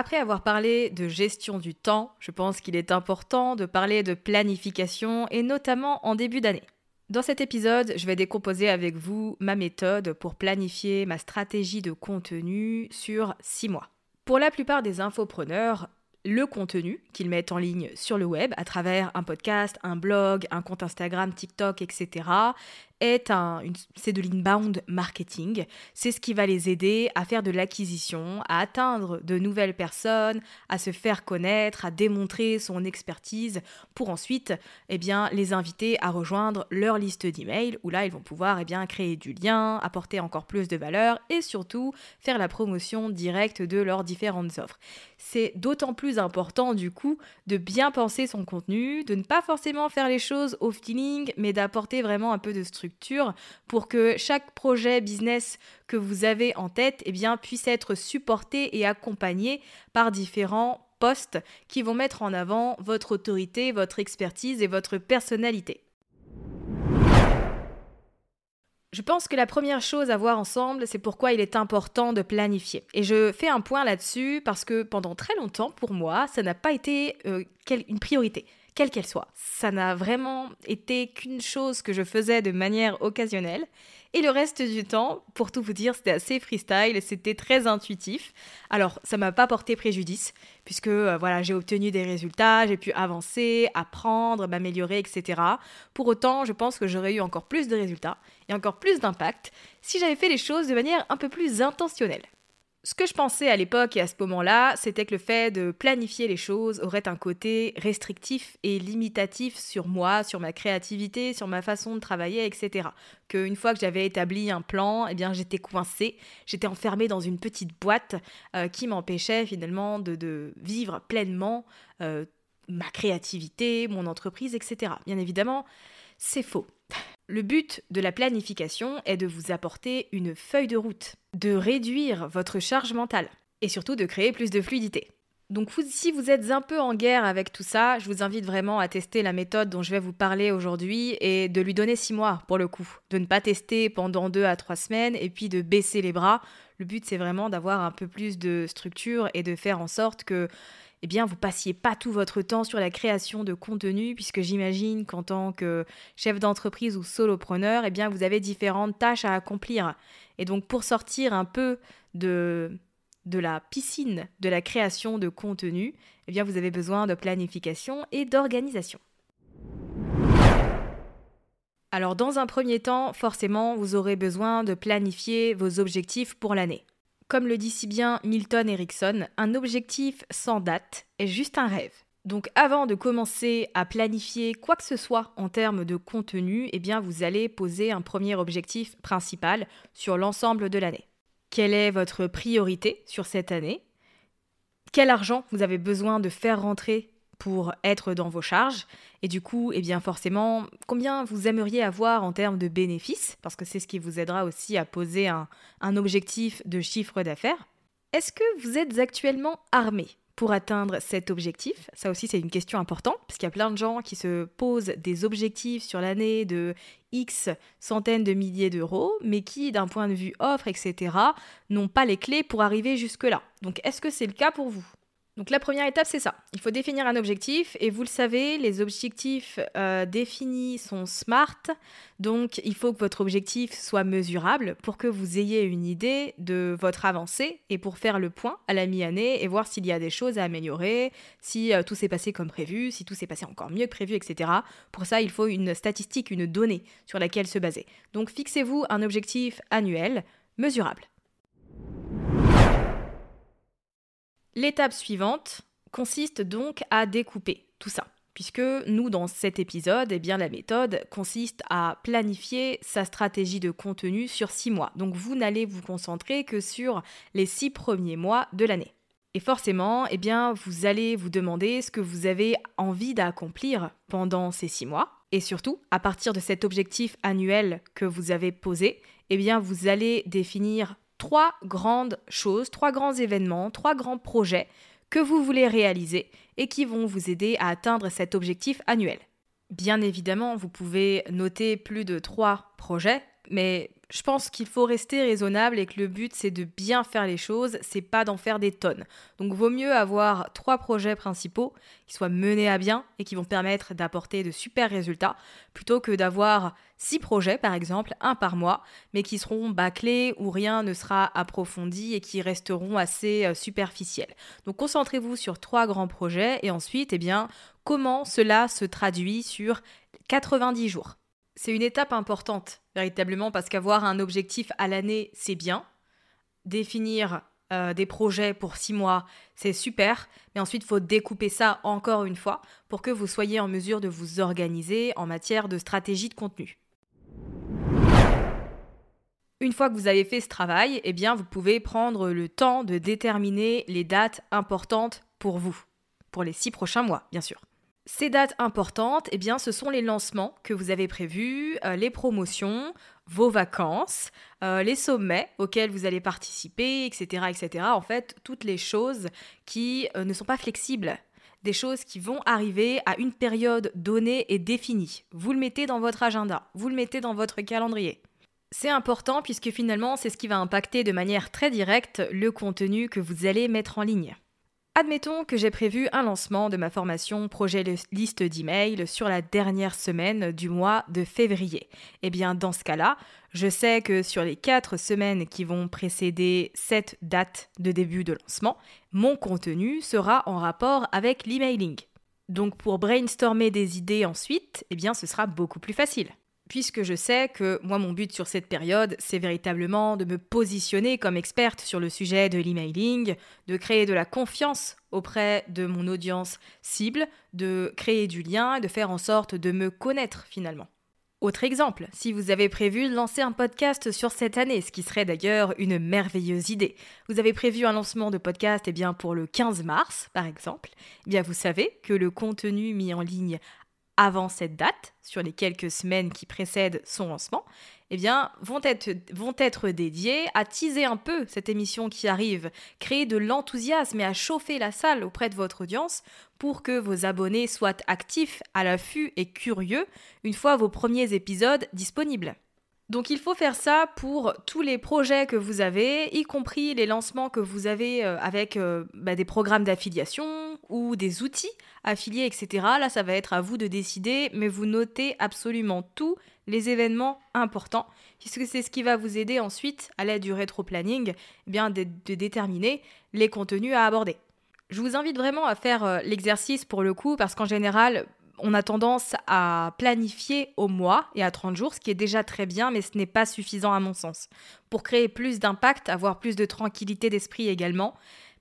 Après avoir parlé de gestion du temps, je pense qu'il est important de parler de planification et notamment en début d'année. Dans cet épisode, je vais décomposer avec vous ma méthode pour planifier ma stratégie de contenu sur 6 mois. Pour la plupart des infopreneurs, le contenu qu'ils mettent en ligne sur le web à travers un podcast, un blog, un compte Instagram, TikTok, etc., un, c'est de l'inbound marketing. C'est ce qui va les aider à faire de l'acquisition, à atteindre de nouvelles personnes, à se faire connaître, à démontrer son expertise pour ensuite eh bien, les inviter à rejoindre leur liste d'emails où là ils vont pouvoir eh bien, créer du lien, apporter encore plus de valeur et surtout faire la promotion directe de leurs différentes offres. C'est d'autant plus important du coup de bien penser son contenu, de ne pas forcément faire les choses au feeling mais d'apporter vraiment un peu de structure pour que chaque projet business que vous avez en tête eh puisse être supporté et accompagné par différents postes qui vont mettre en avant votre autorité, votre expertise et votre personnalité. Je pense que la première chose à voir ensemble, c'est pourquoi il est important de planifier. Et je fais un point là-dessus parce que pendant très longtemps, pour moi, ça n'a pas été euh, une priorité quelle qu'elle soit. Ça n'a vraiment été qu'une chose que je faisais de manière occasionnelle. Et le reste du temps, pour tout vous dire, c'était assez freestyle, c'était très intuitif. Alors, ça m'a pas porté préjudice, puisque euh, voilà, j'ai obtenu des résultats, j'ai pu avancer, apprendre, m'améliorer, etc. Pour autant, je pense que j'aurais eu encore plus de résultats et encore plus d'impact si j'avais fait les choses de manière un peu plus intentionnelle. Ce que je pensais à l'époque et à ce moment-là, c'était que le fait de planifier les choses aurait un côté restrictif et limitatif sur moi, sur ma créativité, sur ma façon de travailler, etc. Qu'une fois que j'avais établi un plan, eh bien j'étais coincée, j'étais enfermée dans une petite boîte euh, qui m'empêchait finalement de, vivre pleinement euh, ma créativité, mon entreprise, etc. Bien évidemment, c'est faux. Le but de la planification est de vous apporter une feuille de route, de réduire votre charge mentale et surtout de créer plus de fluidité. Donc si vous êtes un peu en guerre avec tout ça, je vous invite vraiment à tester la méthode dont je vais vous parler aujourd'hui et de lui donner six mois pour le coup. De ne pas tester pendant deux à trois semaines et puis de baisser les bras. Le but c'est vraiment d'avoir un peu plus de structure et de faire en sorte que eh bien, vous passiez pas tout votre temps sur la création de contenu, puisque j'imagine qu'en tant que chef d'entreprise ou solopreneur, eh bien, vous avez différentes tâches à accomplir. Et donc, pour sortir un peu de, de la piscine de la création de contenu, eh bien, vous avez besoin de planification et d'organisation. Alors dans un premier temps, forcément, vous aurez besoin de planifier vos objectifs pour l'année. Comme le dit si bien Milton Erickson, un objectif sans date est juste un rêve. Donc avant de commencer à planifier quoi que ce soit en termes de contenu, eh bien vous allez poser un premier objectif principal sur l'ensemble de l'année. Quelle est votre priorité sur cette année? Quel argent vous avez besoin de faire rentrer pour être dans vos charges et du coup, eh bien forcément, combien vous aimeriez avoir en termes de bénéfices? Parce que c'est ce qui vous aidera aussi à poser un, un objectif de chiffre d'affaires. Est-ce que vous êtes actuellement armé pour atteindre cet objectif? Ça aussi, c'est une question importante, parce qu'il y a plein de gens qui se posent des objectifs sur l'année de X centaines de milliers d'euros, mais qui, d'un point de vue offre, etc., n'ont pas les clés pour arriver jusque-là. Donc, est-ce que c'est le cas pour vous? Donc la première étape, c'est ça. Il faut définir un objectif et vous le savez, les objectifs euh, définis sont SMART. Donc il faut que votre objectif soit mesurable pour que vous ayez une idée de votre avancée et pour faire le point à la mi-année et voir s'il y a des choses à améliorer, si euh, tout s'est passé comme prévu, si tout s'est passé encore mieux que prévu, etc. Pour ça, il faut une statistique, une donnée sur laquelle se baser. Donc fixez-vous un objectif annuel mesurable. L'étape suivante consiste donc à découper tout ça. Puisque nous, dans cet épisode, eh bien, la méthode consiste à planifier sa stratégie de contenu sur six mois. Donc vous n'allez vous concentrer que sur les six premiers mois de l'année. Et forcément, eh bien, vous allez vous demander ce que vous avez envie d'accomplir pendant ces six mois. Et surtout, à partir de cet objectif annuel que vous avez posé, eh bien, vous allez définir trois grandes choses, trois grands événements, trois grands projets que vous voulez réaliser et qui vont vous aider à atteindre cet objectif annuel. Bien évidemment, vous pouvez noter plus de trois projets, mais je pense qu'il faut rester raisonnable et que le but c'est de bien faire les choses, c'est pas d'en faire des tonnes. Donc vaut mieux avoir trois projets principaux qui soient menés à bien et qui vont permettre d'apporter de super résultats plutôt que d'avoir six projets par exemple, un par mois, mais qui seront bâclés où rien ne sera approfondi et qui resteront assez euh, superficiels. Donc concentrez-vous sur trois grands projets et ensuite, eh bien, comment cela se traduit sur 90 jours. C'est une étape importante, véritablement, parce qu'avoir un objectif à l'année, c'est bien. Définir euh, des projets pour six mois, c'est super, mais ensuite, il faut découper ça encore une fois pour que vous soyez en mesure de vous organiser en matière de stratégie de contenu. Une fois que vous avez fait ce travail, eh bien, vous pouvez prendre le temps de déterminer les dates importantes pour vous, pour les six prochains mois, bien sûr. Ces dates importantes, eh bien, ce sont les lancements que vous avez prévus, euh, les promotions, vos vacances, euh, les sommets auxquels vous allez participer, etc., etc. En fait, toutes les choses qui euh, ne sont pas flexibles, des choses qui vont arriver à une période donnée et définie. Vous le mettez dans votre agenda, vous le mettez dans votre calendrier. C'est important puisque finalement, c'est ce qui va impacter de manière très directe le contenu que vous allez mettre en ligne. Admettons que j'ai prévu un lancement de ma formation projet liste d'emails sur la dernière semaine du mois de février. Eh bien, dans ce cas-là, je sais que sur les quatre semaines qui vont précéder cette date de début de lancement, mon contenu sera en rapport avec l'emailing. Donc pour brainstormer des idées ensuite, eh ce sera beaucoup plus facile puisque je sais que moi mon but sur cette période, c'est véritablement de me positionner comme experte sur le sujet de l'emailing, de créer de la confiance auprès de mon audience cible, de créer du lien et de faire en sorte de me connaître finalement. Autre exemple, si vous avez prévu de lancer un podcast sur cette année, ce qui serait d'ailleurs une merveilleuse idée, vous avez prévu un lancement de podcast eh bien, pour le 15 mars, par exemple, eh bien vous savez que le contenu mis en ligne avant cette date, sur les quelques semaines qui précèdent son lancement, eh bien, vont être, vont être dédiés à teaser un peu cette émission qui arrive, créer de l'enthousiasme et à chauffer la salle auprès de votre audience pour que vos abonnés soient actifs, à l'affût et curieux une fois vos premiers épisodes disponibles. Donc il faut faire ça pour tous les projets que vous avez, y compris les lancements que vous avez euh, avec euh, bah, des programmes d'affiliation ou des outils affiliés, etc. Là, ça va être à vous de décider, mais vous notez absolument tous les événements importants, puisque c'est ce qui va vous aider ensuite, à l'aide du rétro-planning, eh bien de, déterminer les contenus à aborder. Je vous invite vraiment à faire euh, l'exercice pour le coup, parce qu'en général, on a tendance à planifier au mois et à 30 jours, ce qui est déjà très bien, mais ce n'est pas suffisant à mon sens. Pour créer plus d'impact, avoir plus de tranquillité d'esprit également,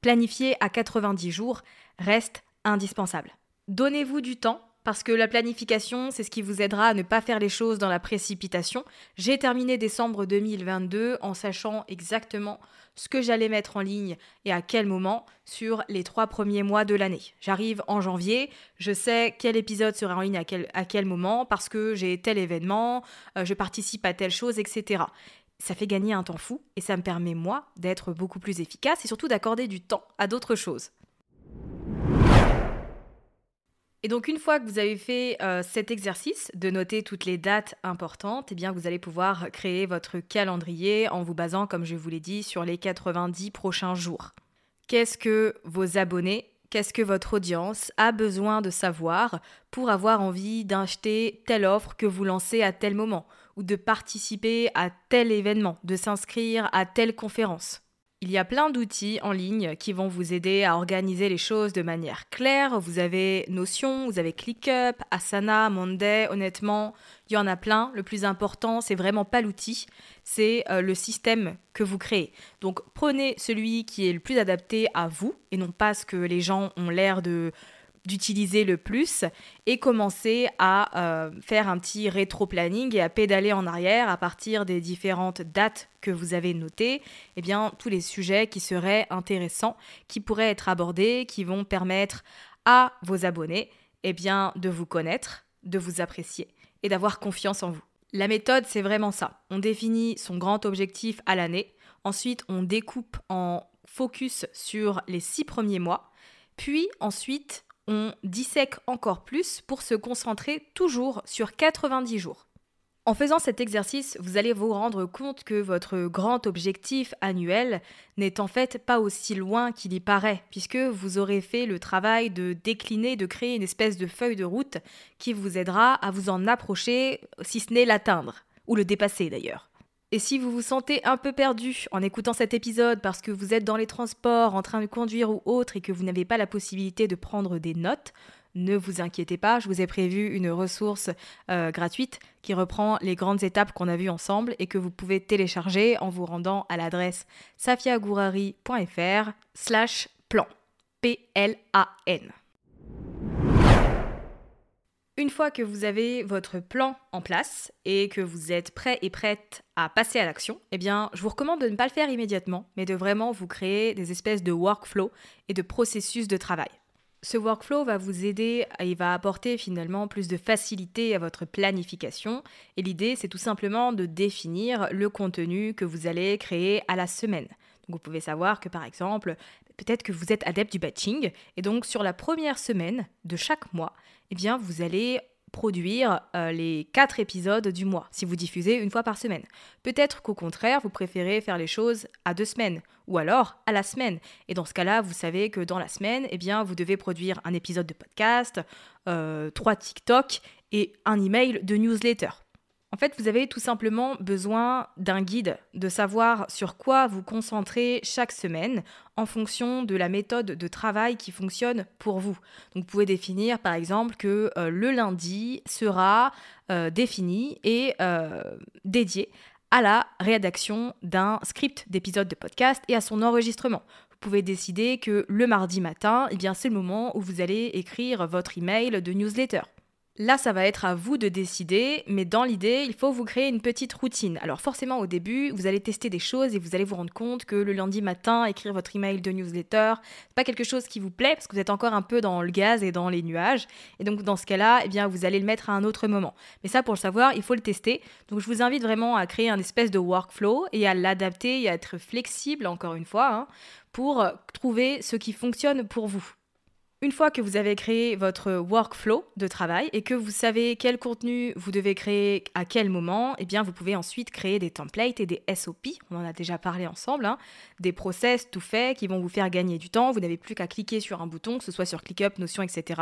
planifier à 90 jours reste indispensable. Donnez-vous du temps parce que la planification, c'est ce qui vous aidera à ne pas faire les choses dans la précipitation. J'ai terminé décembre 2022 en sachant exactement ce que j'allais mettre en ligne et à quel moment sur les trois premiers mois de l'année. J'arrive en janvier, je sais quel épisode sera en ligne à quel, moment parce que j'ai tel événement, euh, je participe à telle chose, etc. Ça fait gagner un temps fou et ça me permet, moi, d'être beaucoup plus efficace et surtout d'accorder du temps à d'autres choses. Et donc une fois que vous avez fait euh, cet exercice de noter toutes les dates importantes, eh bien vous allez pouvoir créer votre calendrier en vous basant, comme je vous l'ai dit, sur les 90 prochains jours. Qu'est-ce que vos abonnés, qu'est-ce que votre audience a besoin de savoir pour avoir envie d'acheter telle offre que vous lancez à tel moment, ou de participer à tel événement, de s'inscrire à telle conférence il y a plein d'outils en ligne qui vont vous aider à organiser les choses de manière claire. Vous avez Notion, vous avez ClickUp, Asana, Monday. Honnêtement, il y en a plein. Le plus important, c'est vraiment pas l'outil, c'est euh, le système que vous créez. Donc prenez celui qui est le plus adapté à vous et non pas ce que les gens ont l'air de d'utiliser le plus et commencer à euh, faire un petit rétro-planning et à pédaler en arrière à partir des différentes dates que vous avez notées, eh bien tous les sujets qui seraient intéressants, qui pourraient être abordés, qui vont permettre à vos abonnés eh bien de vous connaître, de vous apprécier et d'avoir confiance en vous. La méthode, c'est vraiment ça. On définit son grand objectif à l'année, ensuite on découpe en focus sur les six premiers mois, puis ensuite on dissèque encore plus pour se concentrer toujours sur 90 jours. En faisant cet exercice, vous allez vous rendre compte que votre grand objectif annuel n'est en fait pas aussi loin qu'il y paraît, puisque vous aurez fait le travail de décliner, de créer une espèce de feuille de route qui vous aidera à vous en approcher, si ce n'est l'atteindre, ou le dépasser d'ailleurs. Et si vous vous sentez un peu perdu en écoutant cet épisode parce que vous êtes dans les transports, en train de conduire ou autre et que vous n'avez pas la possibilité de prendre des notes, ne vous inquiétez pas, je vous ai prévu une ressource euh, gratuite qui reprend les grandes étapes qu'on a vues ensemble et que vous pouvez télécharger en vous rendant à l'adresse safiagourari.fr slash plan. P-L-A-N. Une fois que vous avez votre plan en place et que vous êtes prêt et prête à passer à l'action, eh bien, je vous recommande de ne pas le faire immédiatement, mais de vraiment vous créer des espèces de workflow et de processus de travail. Ce workflow va vous aider et va apporter finalement plus de facilité à votre planification. Et l'idée, c'est tout simplement de définir le contenu que vous allez créer à la semaine. Vous pouvez savoir que par exemple, peut-être que vous êtes adepte du batching, et donc sur la première semaine de chaque mois, eh bien vous allez produire euh, les quatre épisodes du mois, si vous diffusez une fois par semaine. Peut-être qu'au contraire, vous préférez faire les choses à deux semaines, ou alors à la semaine. Et dans ce cas-là, vous savez que dans la semaine, eh bien, vous devez produire un épisode de podcast, euh, trois TikTok et un email de newsletter. En fait, vous avez tout simplement besoin d'un guide, de savoir sur quoi vous concentrer chaque semaine en fonction de la méthode de travail qui fonctionne pour vous. Vous pouvez définir par exemple que euh, le lundi sera euh, défini et euh, dédié à la rédaction d'un script d'épisode de podcast et à son enregistrement. Vous pouvez décider que le mardi matin, eh bien c'est le moment où vous allez écrire votre email de newsletter. Là, ça va être à vous de décider, mais dans l'idée, il faut vous créer une petite routine. Alors forcément, au début, vous allez tester des choses et vous allez vous rendre compte que le lundi matin, écrire votre email de newsletter, c'est pas quelque chose qui vous plaît parce que vous êtes encore un peu dans le gaz et dans les nuages. Et donc dans ce cas-là, eh bien, vous allez le mettre à un autre moment. Mais ça, pour le savoir, il faut le tester. Donc je vous invite vraiment à créer un espèce de workflow et à l'adapter et à être flexible, encore une fois, hein, pour trouver ce qui fonctionne pour vous. Une fois que vous avez créé votre workflow de travail et que vous savez quel contenu vous devez créer à quel moment, eh bien vous pouvez ensuite créer des templates et des SOP, on en a déjà parlé ensemble, hein. des process tout faits qui vont vous faire gagner du temps. Vous n'avez plus qu'à cliquer sur un bouton, que ce soit sur ClickUp, Notion, etc.,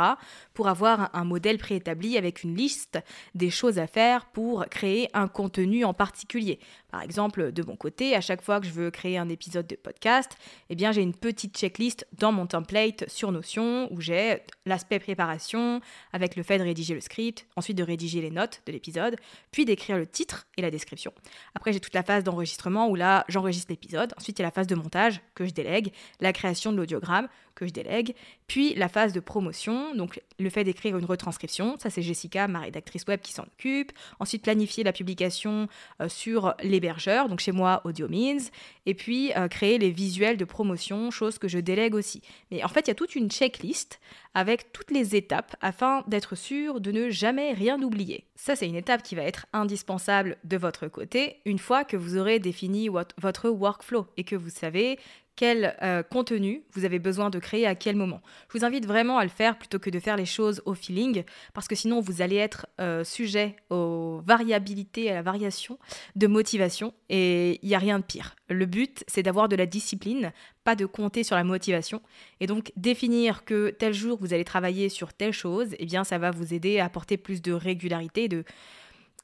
pour avoir un modèle préétabli avec une liste des choses à faire pour créer un contenu en particulier. Par exemple, de mon côté, à chaque fois que je veux créer un épisode de podcast, eh bien j'ai une petite checklist dans mon template sur Notion où j'ai l'aspect préparation avec le fait de rédiger le script, ensuite de rédiger les notes de l'épisode, puis d'écrire le titre et la description. Après, j'ai toute la phase d'enregistrement où là, j'enregistre l'épisode. Ensuite, il y a la phase de montage que je délègue, la création de l'audiogramme que je délègue, puis la phase de promotion, donc le fait d'écrire une retranscription, ça c'est Jessica, ma rédactrice web qui s'en occupe. Ensuite, planifier la publication euh, sur l'hébergeur, donc chez moi AudioMeans, et puis euh, créer les visuels de promotion, chose que je délègue aussi. Mais en fait, il y a toute une checklist teist avec toutes les étapes afin d'être sûr de ne jamais rien oublier. Ça, c'est une étape qui va être indispensable de votre côté une fois que vous aurez défini votre workflow et que vous savez quel euh, contenu vous avez besoin de créer à quel moment. Je vous invite vraiment à le faire plutôt que de faire les choses au feeling, parce que sinon vous allez être euh, sujet aux variabilités, à la variation de motivation, et il n'y a rien de pire. Le but, c'est d'avoir de la discipline, pas de compter sur la motivation. Et donc définir que tel jour vous allez travailler sur telle chose, eh bien ça va vous aider à apporter plus de régularité, de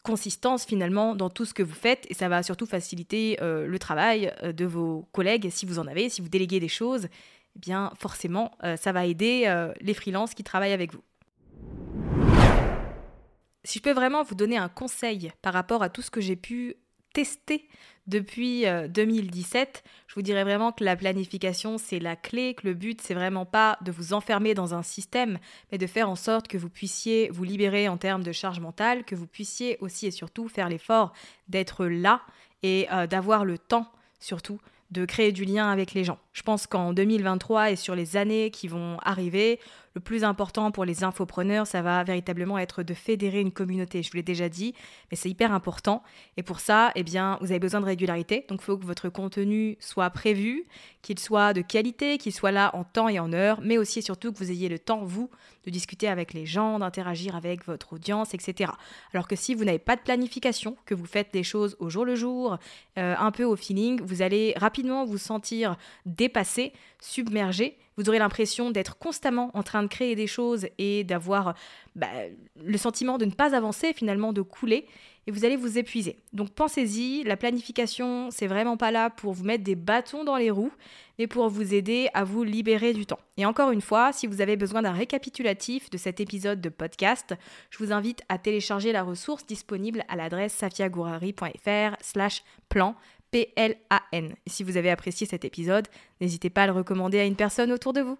consistance finalement dans tout ce que vous faites et ça va surtout faciliter euh, le travail euh, de vos collègues si vous en avez, si vous déléguez des choses, eh bien forcément euh, ça va aider les freelances qui travaillent avec vous. Si je peux vraiment vous donner un conseil par rapport à tout ce que j'ai pu tester depuis 2017, euh, je vous dirais vraiment que la planification, c'est la clé, que le but, c'est vraiment pas de vous enfermer dans un système, mais de faire en sorte que vous puissiez vous libérer en termes de charge mentale, que vous puissiez aussi et surtout faire l'effort d'être là et euh, d'avoir le temps, surtout, de créer du lien avec les gens. Je pense qu'en 2023 et sur les années qui vont arriver, le plus important pour les infopreneurs, ça va véritablement être de fédérer une communauté. Je vous l'ai déjà dit, mais c'est hyper important. Et pour ça, eh bien, vous avez besoin de régularité. Donc, il faut que votre contenu soit prévu, qu'il soit de qualité, qu'il soit là en temps et en heure, mais aussi et surtout que vous ayez le temps, vous, de discuter avec les gens, d'interagir avec votre audience, etc. Alors que si vous n'avez pas de planification, que vous faites des choses au jour le jour, euh, un peu au feeling, vous allez rapidement vous sentir dépassé, submergé vous aurez l'impression d'être constamment en train de créer des choses et d'avoir bah, le sentiment de ne pas avancer, finalement de couler, et vous allez vous épuiser. Donc pensez-y, la planification, c'est vraiment pas là pour vous mettre des bâtons dans les roues, mais pour vous aider à vous libérer du temps. Et encore une fois, si vous avez besoin d'un récapitulatif de cet épisode de podcast, je vous invite à télécharger la ressource disponible à l'adresse safiagourari.fr slash plan P-L-A-N. Si vous avez apprécié cet épisode, n'hésitez pas à le recommander à une personne autour de vous.